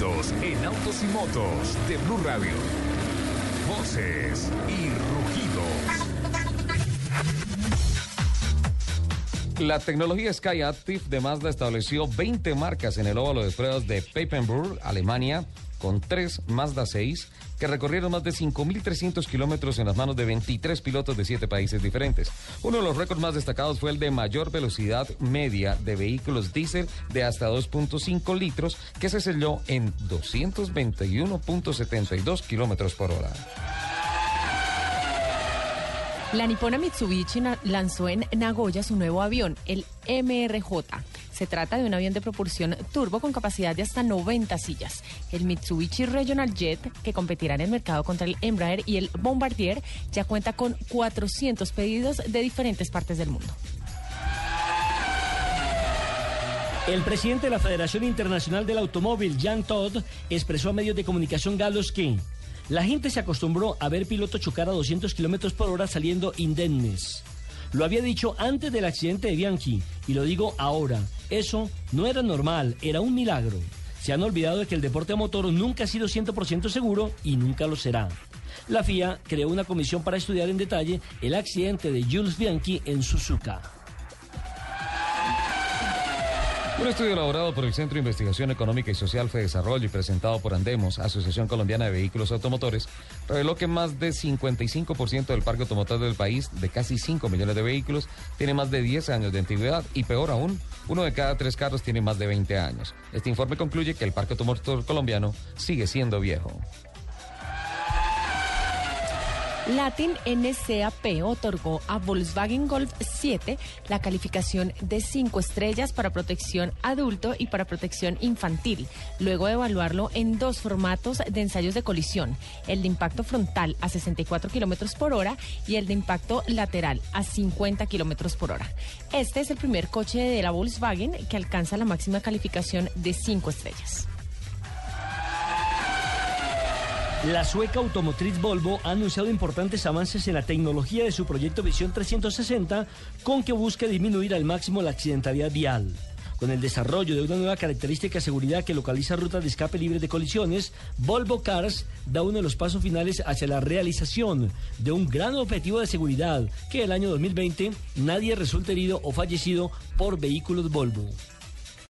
En autos y motos de Blue Radio. Voces y rugidos. La tecnología Sky Active de Mazda estableció 20 marcas en el óvalo de pruebas de Papenburg, Alemania, con tres Mazda 6 que recorrieron más de 5.300 kilómetros en las manos de 23 pilotos de 7 países diferentes. Uno de los récords más destacados fue el de mayor velocidad media de vehículos diésel de hasta 2.5 litros, que se selló en 221.72 kilómetros por hora. La nipona Mitsubishi lanzó en Nagoya su nuevo avión, el MRJ. Se trata de un avión de propulsión turbo con capacidad de hasta 90 sillas. El Mitsubishi Regional Jet, que competirá en el mercado contra el Embraer y el Bombardier, ya cuenta con 400 pedidos de diferentes partes del mundo. El presidente de la Federación Internacional del Automóvil, Jean Todt, expresó a medios de comunicación galos que la gente se acostumbró a ver pilotos chocar a 200 kilómetros por hora saliendo indemnes. Lo había dicho antes del accidente de Bianchi y lo digo ahora. Eso no era normal, era un milagro. Se han olvidado de que el deporte a motor nunca ha sido 100% seguro y nunca lo será. La FIA creó una comisión para estudiar en detalle el accidente de Jules Bianchi en Suzuka. Un estudio elaborado por el Centro de Investigación Económica y Social Fe Desarrollo y presentado por Andemos, Asociación Colombiana de Vehículos Automotores, reveló que más de 55% del parque automotor del país, de casi 5 millones de vehículos, tiene más de 10 años de antigüedad y peor aún, uno de cada tres carros tiene más de 20 años. Este informe concluye que el parque automotor colombiano sigue siendo viejo. Latin NCAP otorgó a Volkswagen Golf 7 la calificación de 5 estrellas para protección adulto y para protección infantil, luego de evaluarlo en dos formatos de ensayos de colisión, el de impacto frontal a 64 kilómetros por hora y el de impacto lateral a 50 kilómetros por hora. Este es el primer coche de la Volkswagen que alcanza la máxima calificación de 5 estrellas. La sueca automotriz Volvo ha anunciado importantes avances en la tecnología de su proyecto Visión 360 con que busca disminuir al máximo la accidentalidad vial. Con el desarrollo de una nueva característica de seguridad que localiza rutas de escape libres de colisiones, Volvo Cars da uno de los pasos finales hacia la realización de un gran objetivo de seguridad, que el año 2020 nadie resulte herido o fallecido por vehículos Volvo.